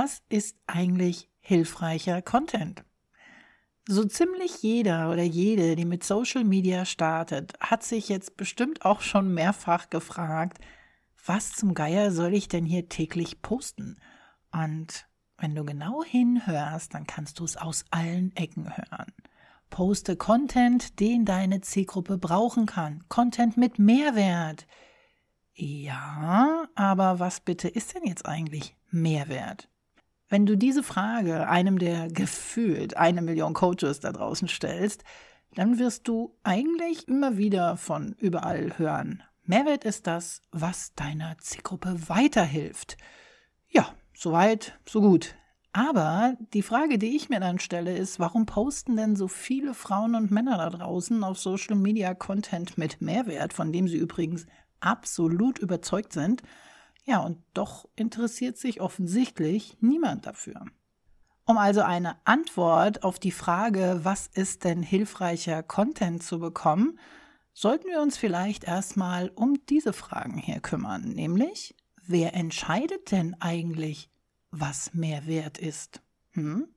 Was ist eigentlich hilfreicher Content? So ziemlich jeder oder jede, die mit Social Media startet, hat sich jetzt bestimmt auch schon mehrfach gefragt, was zum Geier soll ich denn hier täglich posten? Und wenn du genau hinhörst, dann kannst du es aus allen Ecken hören. Poste Content, den deine Zielgruppe brauchen kann. Content mit Mehrwert. Ja, aber was bitte ist denn jetzt eigentlich Mehrwert? Wenn du diese Frage einem der gefühlt eine Million Coaches da draußen stellst, dann wirst du eigentlich immer wieder von überall hören. Mehrwert ist das, was deiner Zielgruppe weiterhilft. Ja, soweit, so gut. Aber die Frage, die ich mir dann stelle, ist, warum posten denn so viele Frauen und Männer da draußen auf Social Media Content mit Mehrwert, von dem sie übrigens absolut überzeugt sind? Ja, und doch interessiert sich offensichtlich niemand dafür. Um also eine Antwort auf die Frage, was ist denn hilfreicher Content zu bekommen, sollten wir uns vielleicht erstmal um diese Fragen hier kümmern, nämlich, wer entscheidet denn eigentlich, was mehr wert ist? Hm?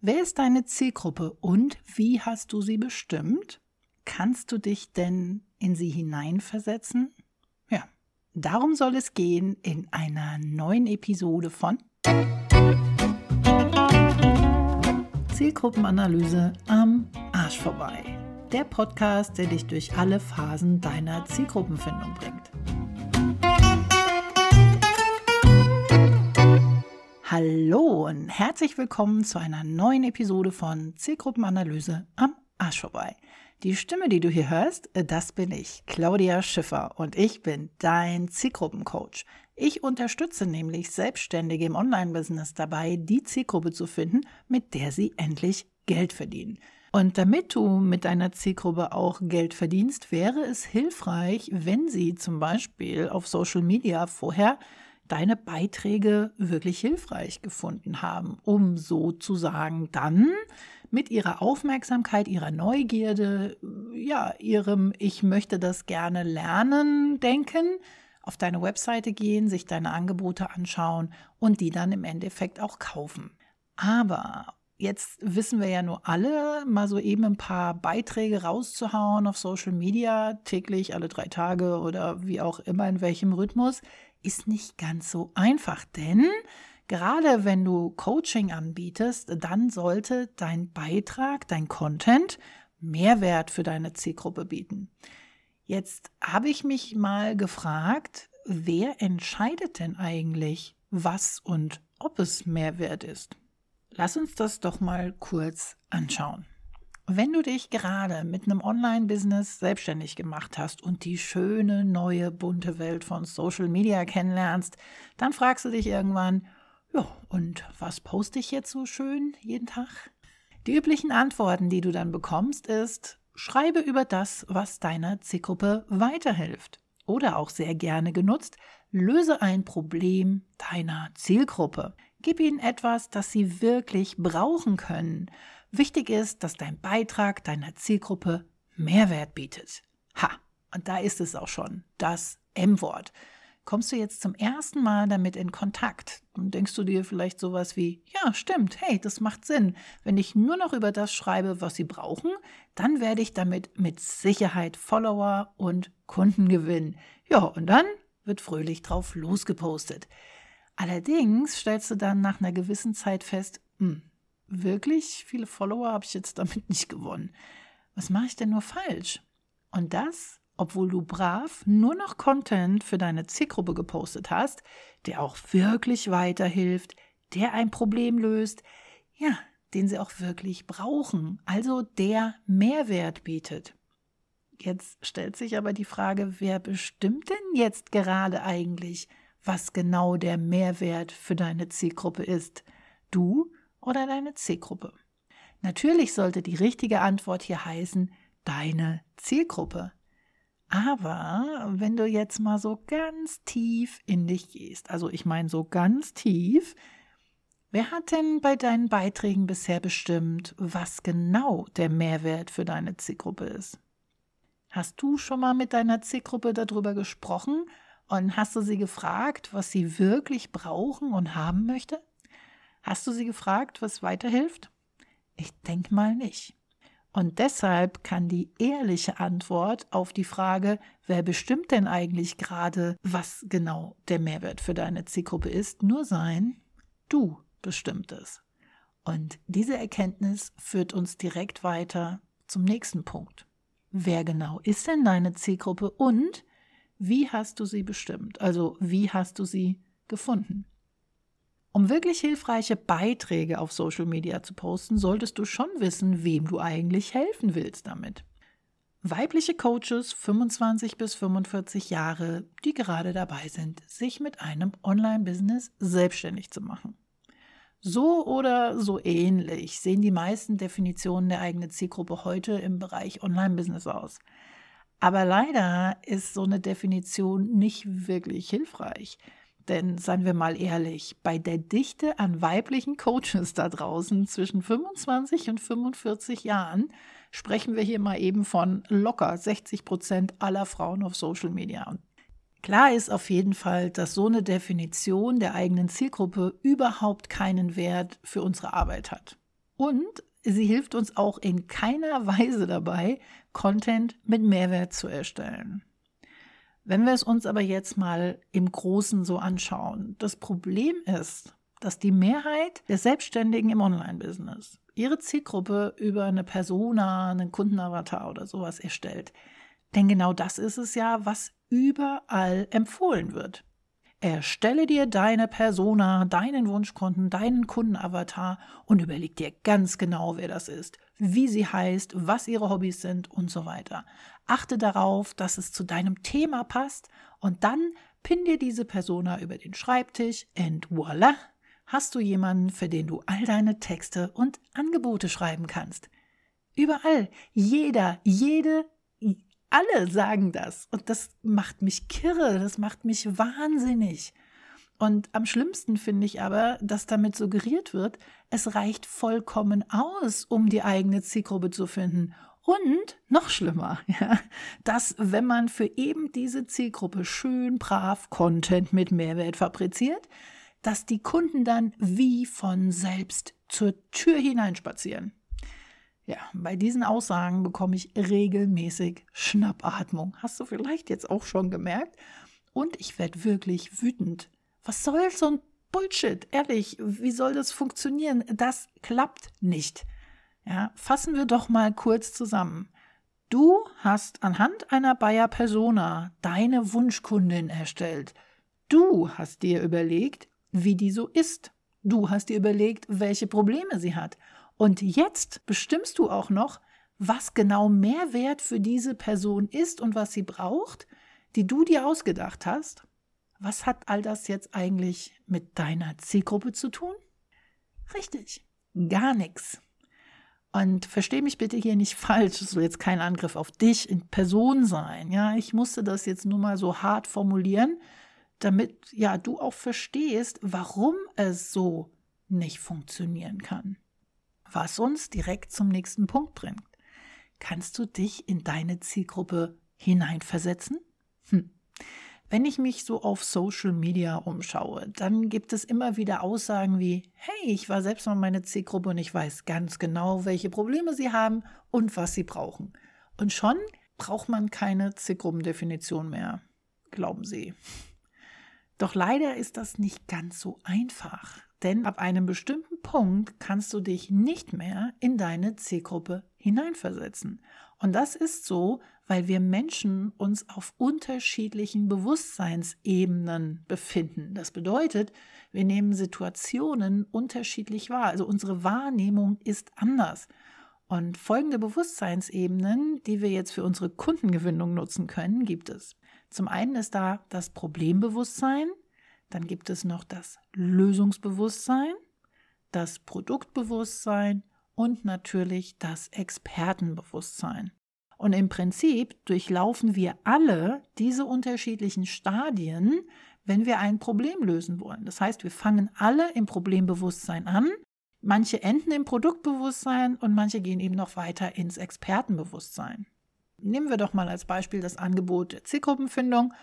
Wer ist deine Zielgruppe und wie hast du sie bestimmt? Kannst du dich denn in sie hineinversetzen? Darum soll es gehen in einer neuen Episode von Zielgruppenanalyse am Arsch vorbei. Der Podcast, der dich durch alle Phasen deiner Zielgruppenfindung bringt. Hallo und herzlich willkommen zu einer neuen Episode von Zielgruppenanalyse am Arsch vorbei. Die Stimme, die du hier hörst, äh, das bin ich, Claudia Schiffer, und ich bin dein Zielgruppencoach. Ich unterstütze nämlich Selbstständige im Online-Business dabei, die Zielgruppe zu finden, mit der sie endlich Geld verdienen. Und damit du mit deiner Zielgruppe auch Geld verdienst, wäre es hilfreich, wenn sie zum Beispiel auf Social Media vorher deine Beiträge wirklich hilfreich gefunden haben, um sozusagen dann mit ihrer Aufmerksamkeit, ihrer Neugierde, ja, ihrem Ich möchte das gerne lernen denken, auf deine Webseite gehen, sich deine Angebote anschauen und die dann im Endeffekt auch kaufen. Aber jetzt wissen wir ja nur alle, mal so eben ein paar Beiträge rauszuhauen auf Social Media, täglich, alle drei Tage oder wie auch immer, in welchem Rhythmus, ist nicht ganz so einfach, denn Gerade wenn du Coaching anbietest, dann sollte dein Beitrag, dein Content Mehrwert für deine Zielgruppe bieten. Jetzt habe ich mich mal gefragt, wer entscheidet denn eigentlich, was und ob es Mehrwert ist? Lass uns das doch mal kurz anschauen. Wenn du dich gerade mit einem Online-Business selbstständig gemacht hast und die schöne, neue, bunte Welt von Social Media kennenlernst, dann fragst du dich irgendwann, ja, und was poste ich jetzt so schön jeden Tag? Die üblichen Antworten, die du dann bekommst, ist, schreibe über das, was deiner Zielgruppe weiterhilft. Oder auch sehr gerne genutzt, löse ein Problem deiner Zielgruppe. Gib ihnen etwas, das sie wirklich brauchen können. Wichtig ist, dass dein Beitrag deiner Zielgruppe Mehrwert bietet. Ha, und da ist es auch schon, das M-Wort kommst du jetzt zum ersten Mal damit in Kontakt und denkst du dir vielleicht sowas wie, ja, stimmt, hey, das macht Sinn. Wenn ich nur noch über das schreibe, was sie brauchen, dann werde ich damit mit Sicherheit Follower und Kunden gewinnen. Ja, und dann wird fröhlich drauf losgepostet. Allerdings stellst du dann nach einer gewissen Zeit fest, hm, wirklich viele Follower habe ich jetzt damit nicht gewonnen. Was mache ich denn nur falsch? Und das obwohl du brav nur noch Content für deine Zielgruppe gepostet hast, der auch wirklich weiterhilft, der ein Problem löst, ja, den sie auch wirklich brauchen, also der Mehrwert bietet. Jetzt stellt sich aber die Frage, wer bestimmt denn jetzt gerade eigentlich, was genau der Mehrwert für deine Zielgruppe ist? Du oder deine Zielgruppe? Natürlich sollte die richtige Antwort hier heißen, deine Zielgruppe. Aber wenn du jetzt mal so ganz tief in dich gehst, also ich meine so ganz tief, wer hat denn bei deinen Beiträgen bisher bestimmt, was genau der Mehrwert für deine Zielgruppe ist? Hast du schon mal mit deiner Zielgruppe darüber gesprochen und hast du sie gefragt, was sie wirklich brauchen und haben möchte? Hast du sie gefragt, was weiterhilft? Ich denke mal nicht. Und deshalb kann die ehrliche Antwort auf die Frage, wer bestimmt denn eigentlich gerade, was genau der Mehrwert für deine Zielgruppe ist, nur sein, du bestimmt es. Und diese Erkenntnis führt uns direkt weiter zum nächsten Punkt. Wer genau ist denn deine Zielgruppe und wie hast du sie bestimmt? Also wie hast du sie gefunden? Um wirklich hilfreiche Beiträge auf Social Media zu posten, solltest du schon wissen, wem du eigentlich helfen willst damit. Weibliche Coaches 25 bis 45 Jahre, die gerade dabei sind, sich mit einem Online-Business selbstständig zu machen. So oder so ähnlich sehen die meisten Definitionen der eigenen Zielgruppe heute im Bereich Online-Business aus. Aber leider ist so eine Definition nicht wirklich hilfreich. Denn seien wir mal ehrlich, bei der Dichte an weiblichen Coaches da draußen zwischen 25 und 45 Jahren sprechen wir hier mal eben von locker 60 Prozent aller Frauen auf Social Media. klar ist auf jeden Fall, dass so eine Definition der eigenen Zielgruppe überhaupt keinen Wert für unsere Arbeit hat. Und sie hilft uns auch in keiner Weise dabei, Content mit Mehrwert zu erstellen. Wenn wir es uns aber jetzt mal im Großen so anschauen, das Problem ist, dass die Mehrheit der Selbstständigen im Online-Business ihre Zielgruppe über eine Persona, einen Kundenavatar oder sowas erstellt. Denn genau das ist es ja, was überall empfohlen wird. Erstelle dir deine Persona, deinen Wunschkunden, deinen Kundenavatar und überleg dir ganz genau, wer das ist, wie sie heißt, was ihre Hobbys sind und so weiter. Achte darauf, dass es zu deinem Thema passt und dann pin dir diese Persona über den Schreibtisch und voila, hast du jemanden, für den du all deine Texte und Angebote schreiben kannst. Überall, jeder, jede, alle sagen das. Und das macht mich kirre, das macht mich wahnsinnig. Und am schlimmsten finde ich aber, dass damit suggeriert wird, es reicht vollkommen aus, um die eigene Zielgruppe zu finden. Und noch schlimmer, ja, dass wenn man für eben diese Zielgruppe schön brav Content mit Mehrwert fabriziert, dass die Kunden dann wie von selbst zur Tür hineinspazieren. Ja, bei diesen Aussagen bekomme ich regelmäßig Schnappatmung. Hast du vielleicht jetzt auch schon gemerkt? Und ich werde wirklich wütend. Was soll so ein Bullshit? Ehrlich, wie soll das funktionieren? Das klappt nicht. Ja, fassen wir doch mal kurz zusammen. Du hast anhand einer Bayer Persona deine Wunschkundin erstellt. Du hast dir überlegt, wie die so ist. Du hast dir überlegt, welche Probleme sie hat. Und jetzt bestimmst du auch noch, was genau Mehrwert für diese Person ist und was sie braucht, die du dir ausgedacht hast. Was hat all das jetzt eigentlich mit deiner Zielgruppe zu tun? Richtig, gar nichts. Und verstehe mich bitte hier nicht falsch, es soll jetzt kein Angriff auf dich in Person sein. Ja, ich musste das jetzt nur mal so hart formulieren, damit ja du auch verstehst, warum es so nicht funktionieren kann. Was uns direkt zum nächsten Punkt bringt. Kannst du dich in deine Zielgruppe hineinversetzen? Hm. Wenn ich mich so auf Social Media umschaue, dann gibt es immer wieder Aussagen wie, hey, ich war selbst mal meine Zielgruppe und ich weiß ganz genau, welche Probleme sie haben und was sie brauchen. Und schon braucht man keine Zielgruppendefinition mehr, glauben sie. Doch leider ist das nicht ganz so einfach. Denn ab einem bestimmten Punkt kannst du dich nicht mehr in deine Zielgruppe hineinversetzen. Und das ist so, weil wir Menschen uns auf unterschiedlichen Bewusstseinsebenen befinden. Das bedeutet, wir nehmen Situationen unterschiedlich wahr. Also unsere Wahrnehmung ist anders. Und folgende Bewusstseinsebenen, die wir jetzt für unsere Kundengewinnung nutzen können, gibt es. Zum einen ist da das Problembewusstsein, dann gibt es noch das Lösungsbewusstsein, das Produktbewusstsein und natürlich das Expertenbewusstsein. Und im Prinzip durchlaufen wir alle diese unterschiedlichen Stadien, wenn wir ein Problem lösen wollen. Das heißt, wir fangen alle im Problembewusstsein an. Manche enden im Produktbewusstsein und manche gehen eben noch weiter ins Expertenbewusstsein. Nehmen wir doch mal als Beispiel das Angebot der Zielgruppenfindung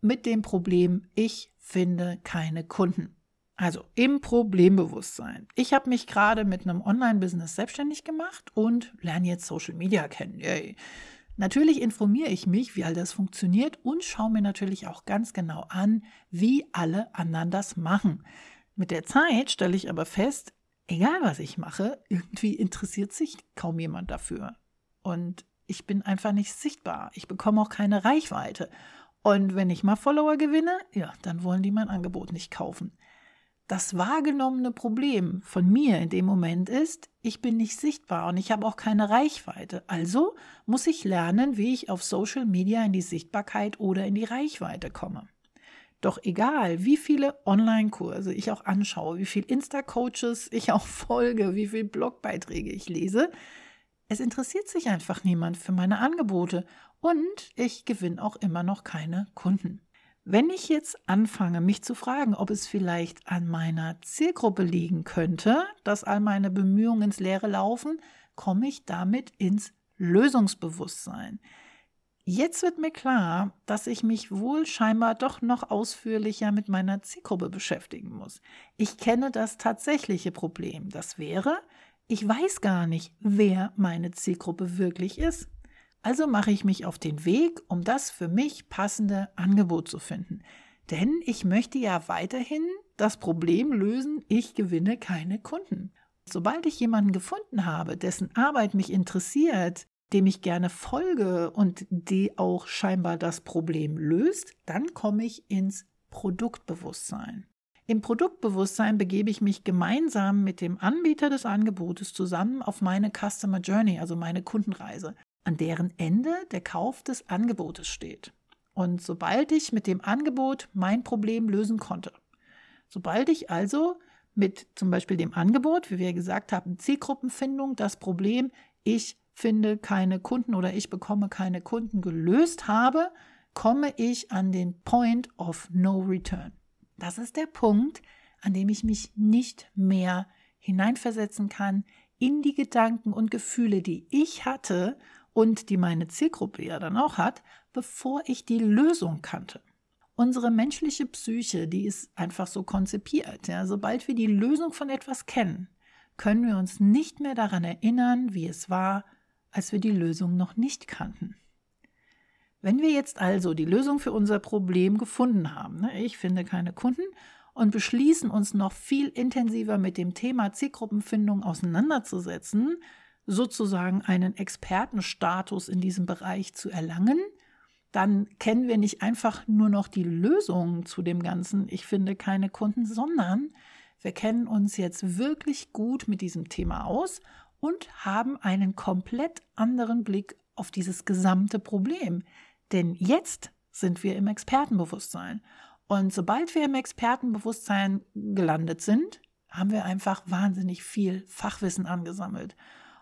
mit dem Problem, ich finde keine Kunden. Also im Problembewusstsein. Ich habe mich gerade mit einem Online-Business selbstständig gemacht und lerne jetzt Social Media kennen. Yay. Natürlich informiere ich mich, wie all das funktioniert und schaue mir natürlich auch ganz genau an, wie alle anderen das machen. Mit der Zeit stelle ich aber fest, egal was ich mache, irgendwie interessiert sich kaum jemand dafür. Und ich bin einfach nicht sichtbar. Ich bekomme auch keine Reichweite. Und wenn ich mal Follower gewinne, ja, dann wollen die mein Angebot nicht kaufen. Das wahrgenommene Problem von mir in dem Moment ist, ich bin nicht sichtbar und ich habe auch keine Reichweite. Also muss ich lernen, wie ich auf Social Media in die Sichtbarkeit oder in die Reichweite komme. Doch egal, wie viele Online-Kurse ich auch anschaue, wie viel Insta-Coaches ich auch folge, wie viele Blogbeiträge ich lese, es interessiert sich einfach niemand für meine Angebote und ich gewinne auch immer noch keine Kunden. Wenn ich jetzt anfange, mich zu fragen, ob es vielleicht an meiner Zielgruppe liegen könnte, dass all meine Bemühungen ins Leere laufen, komme ich damit ins Lösungsbewusstsein. Jetzt wird mir klar, dass ich mich wohl scheinbar doch noch ausführlicher mit meiner Zielgruppe beschäftigen muss. Ich kenne das tatsächliche Problem. Das wäre, ich weiß gar nicht, wer meine Zielgruppe wirklich ist. Also mache ich mich auf den Weg, um das für mich passende Angebot zu finden. Denn ich möchte ja weiterhin das Problem lösen, ich gewinne keine Kunden. Sobald ich jemanden gefunden habe, dessen Arbeit mich interessiert, dem ich gerne folge und die auch scheinbar das Problem löst, dann komme ich ins Produktbewusstsein. Im Produktbewusstsein begebe ich mich gemeinsam mit dem Anbieter des Angebotes zusammen auf meine Customer Journey, also meine Kundenreise an deren Ende der Kauf des Angebotes steht. Und sobald ich mit dem Angebot mein Problem lösen konnte, sobald ich also mit zum Beispiel dem Angebot, wie wir gesagt haben, Zielgruppenfindung, das Problem, ich finde keine Kunden oder ich bekomme keine Kunden gelöst habe, komme ich an den Point of No Return. Das ist der Punkt, an dem ich mich nicht mehr hineinversetzen kann in die Gedanken und Gefühle, die ich hatte und die meine Zielgruppe ja dann auch hat, bevor ich die Lösung kannte. Unsere menschliche Psyche, die ist einfach so konzipiert. Ja? Sobald wir die Lösung von etwas kennen, können wir uns nicht mehr daran erinnern, wie es war, als wir die Lösung noch nicht kannten. Wenn wir jetzt also die Lösung für unser Problem gefunden haben, ne, ich finde keine Kunden, und beschließen uns noch viel intensiver mit dem Thema Zielgruppenfindung auseinanderzusetzen, sozusagen einen Expertenstatus in diesem Bereich zu erlangen, dann kennen wir nicht einfach nur noch die Lösung zu dem Ganzen, ich finde keine Kunden, sondern wir kennen uns jetzt wirklich gut mit diesem Thema aus und haben einen komplett anderen Blick auf dieses gesamte Problem. Denn jetzt sind wir im Expertenbewusstsein. Und sobald wir im Expertenbewusstsein gelandet sind, haben wir einfach wahnsinnig viel Fachwissen angesammelt.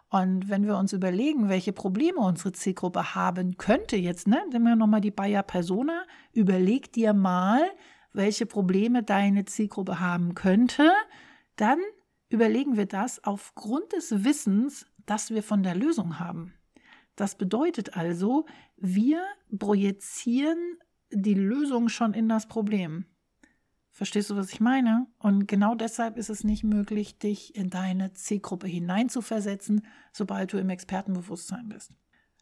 Und wenn wir uns überlegen, welche Probleme unsere Zielgruppe haben könnte, jetzt, ne, nehmen wir nochmal die Bayer Persona, überleg dir mal, welche Probleme deine Zielgruppe haben könnte, dann überlegen wir das aufgrund des Wissens, das wir von der Lösung haben. Das bedeutet also, wir projizieren die Lösung schon in das Problem. Verstehst du, was ich meine? Und genau deshalb ist es nicht möglich, dich in deine Zielgruppe hineinzuversetzen, sobald du im Expertenbewusstsein bist.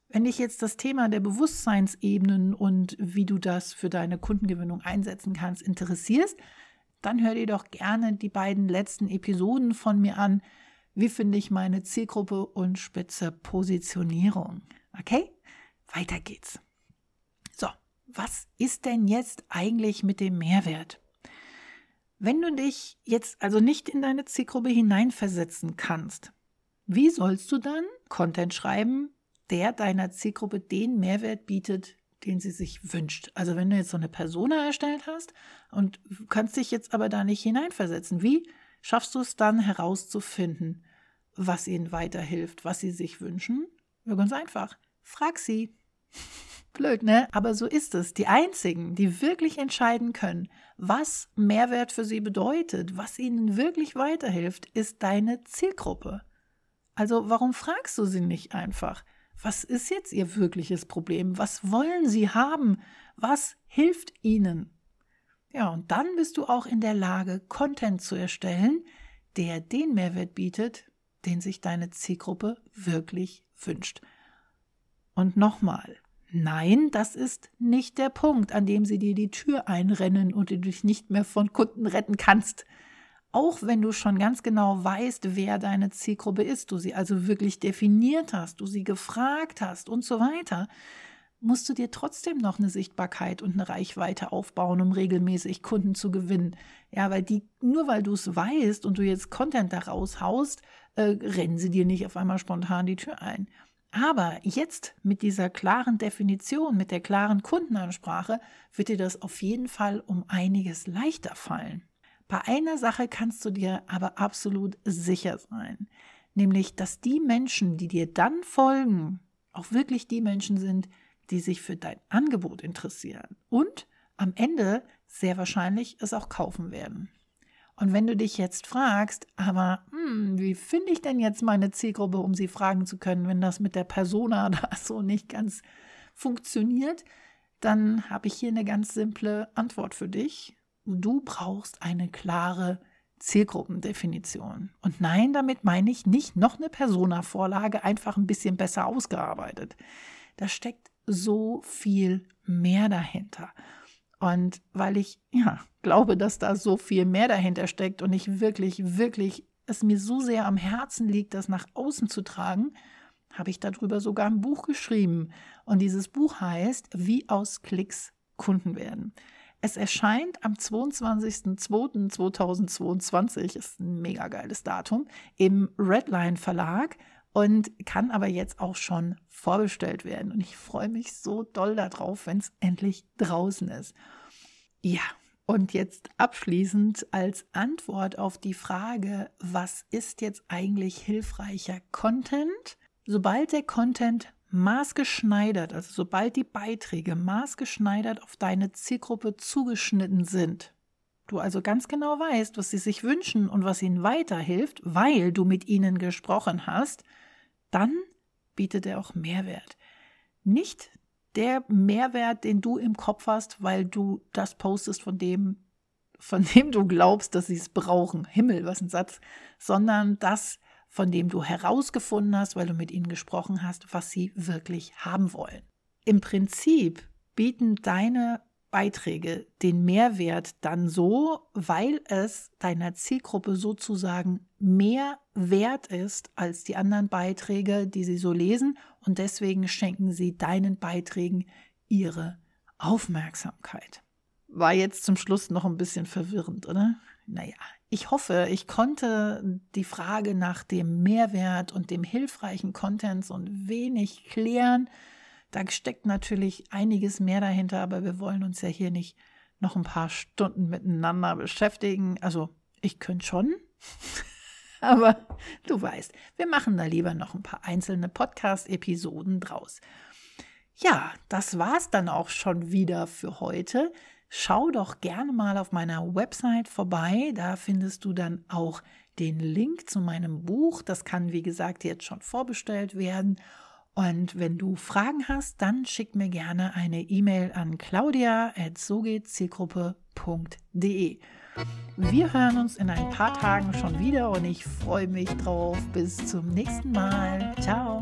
Wenn dich jetzt das Thema der Bewusstseinsebenen und wie du das für deine Kundengewinnung einsetzen kannst interessierst, dann hör dir doch gerne die beiden letzten Episoden von mir an. Wie finde ich meine Zielgruppe und spitze Positionierung? Okay? Weiter geht's. So, was ist denn jetzt eigentlich mit dem Mehrwert? Wenn du dich jetzt also nicht in deine Zielgruppe hineinversetzen kannst, wie sollst du dann Content schreiben, der deiner Zielgruppe den Mehrwert bietet, den sie sich wünscht? Also wenn du jetzt so eine Persona erstellt hast und kannst dich jetzt aber da nicht hineinversetzen, wie schaffst du es dann herauszufinden, was ihnen weiterhilft, was sie sich wünschen? Ja, ganz einfach. Frag sie. Blöd, ne? Aber so ist es. Die einzigen, die wirklich entscheiden können, was Mehrwert für sie bedeutet, was ihnen wirklich weiterhilft, ist deine Zielgruppe. Also warum fragst du sie nicht einfach? Was ist jetzt ihr wirkliches Problem? Was wollen sie haben? Was hilft ihnen? Ja, und dann bist du auch in der Lage, Content zu erstellen, der den Mehrwert bietet, den sich deine Zielgruppe wirklich wünscht. Und nochmal, nein, das ist nicht der Punkt, an dem sie dir die Tür einrennen und du dich nicht mehr von Kunden retten kannst. Auch wenn du schon ganz genau weißt, wer deine Zielgruppe ist, du sie also wirklich definiert hast, du sie gefragt hast und so weiter, musst du dir trotzdem noch eine Sichtbarkeit und eine Reichweite aufbauen, um regelmäßig Kunden zu gewinnen. Ja, weil die, nur weil du es weißt und du jetzt Content daraus haust, äh, rennen sie dir nicht auf einmal spontan die Tür ein. Aber jetzt mit dieser klaren Definition, mit der klaren Kundenansprache, wird dir das auf jeden Fall um einiges leichter fallen. Bei einer Sache kannst du dir aber absolut sicher sein, nämlich dass die Menschen, die dir dann folgen, auch wirklich die Menschen sind, die sich für dein Angebot interessieren und am Ende sehr wahrscheinlich es auch kaufen werden. Und wenn du dich jetzt fragst, aber hm, wie finde ich denn jetzt meine Zielgruppe, um sie fragen zu können, wenn das mit der Persona da so nicht ganz funktioniert, dann habe ich hier eine ganz simple Antwort für dich. Du brauchst eine klare Zielgruppendefinition. Und nein, damit meine ich nicht noch eine Persona-Vorlage, einfach ein bisschen besser ausgearbeitet. Da steckt so viel mehr dahinter. Und weil ich ja glaube, dass da so viel mehr dahinter steckt und ich wirklich, wirklich es mir so sehr am Herzen liegt, das nach außen zu tragen, habe ich darüber sogar ein Buch geschrieben. Und dieses Buch heißt Wie aus Klicks Kunden werden. Es erscheint am 22.02.2022, ist ein mega geiles Datum, im Redline Verlag und kann aber jetzt auch schon vorbestellt werden. Und ich freue mich so doll darauf, wenn es endlich draußen ist. Ja, und jetzt abschließend als Antwort auf die Frage, was ist jetzt eigentlich hilfreicher Content? Sobald der Content maßgeschneidert, also sobald die Beiträge maßgeschneidert auf deine Zielgruppe zugeschnitten sind, du also ganz genau weißt, was sie sich wünschen und was ihnen weiterhilft, weil du mit ihnen gesprochen hast, dann bietet er auch Mehrwert. Nicht der Mehrwert, den du im Kopf hast, weil du das postest, von dem, von dem du glaubst, dass sie es brauchen. Himmel, was ein Satz. Sondern das, von dem du herausgefunden hast, weil du mit ihnen gesprochen hast, was sie wirklich haben wollen. Im Prinzip bieten deine Beiträge den Mehrwert dann so, weil es deiner Zielgruppe sozusagen mehr wert ist als die anderen Beiträge, die sie so lesen und deswegen schenken sie deinen Beiträgen ihre Aufmerksamkeit. War jetzt zum Schluss noch ein bisschen verwirrend, oder? Naja, ich hoffe, ich konnte die Frage nach dem Mehrwert und dem hilfreichen Content so ein wenig klären. Da steckt natürlich einiges mehr dahinter, aber wir wollen uns ja hier nicht noch ein paar Stunden miteinander beschäftigen. Also ich könnte schon, aber du weißt, wir machen da lieber noch ein paar einzelne Podcast-Episoden draus. Ja, das war's dann auch schon wieder für heute. Schau doch gerne mal auf meiner Website vorbei. Da findest du dann auch den Link zu meinem Buch. Das kann, wie gesagt, jetzt schon vorbestellt werden. Und wenn du Fragen hast, dann schick mir gerne eine E-Mail an claudia.sogezielgruppe.de. Wir hören uns in ein paar Tagen schon wieder und ich freue mich drauf. Bis zum nächsten Mal. Ciao.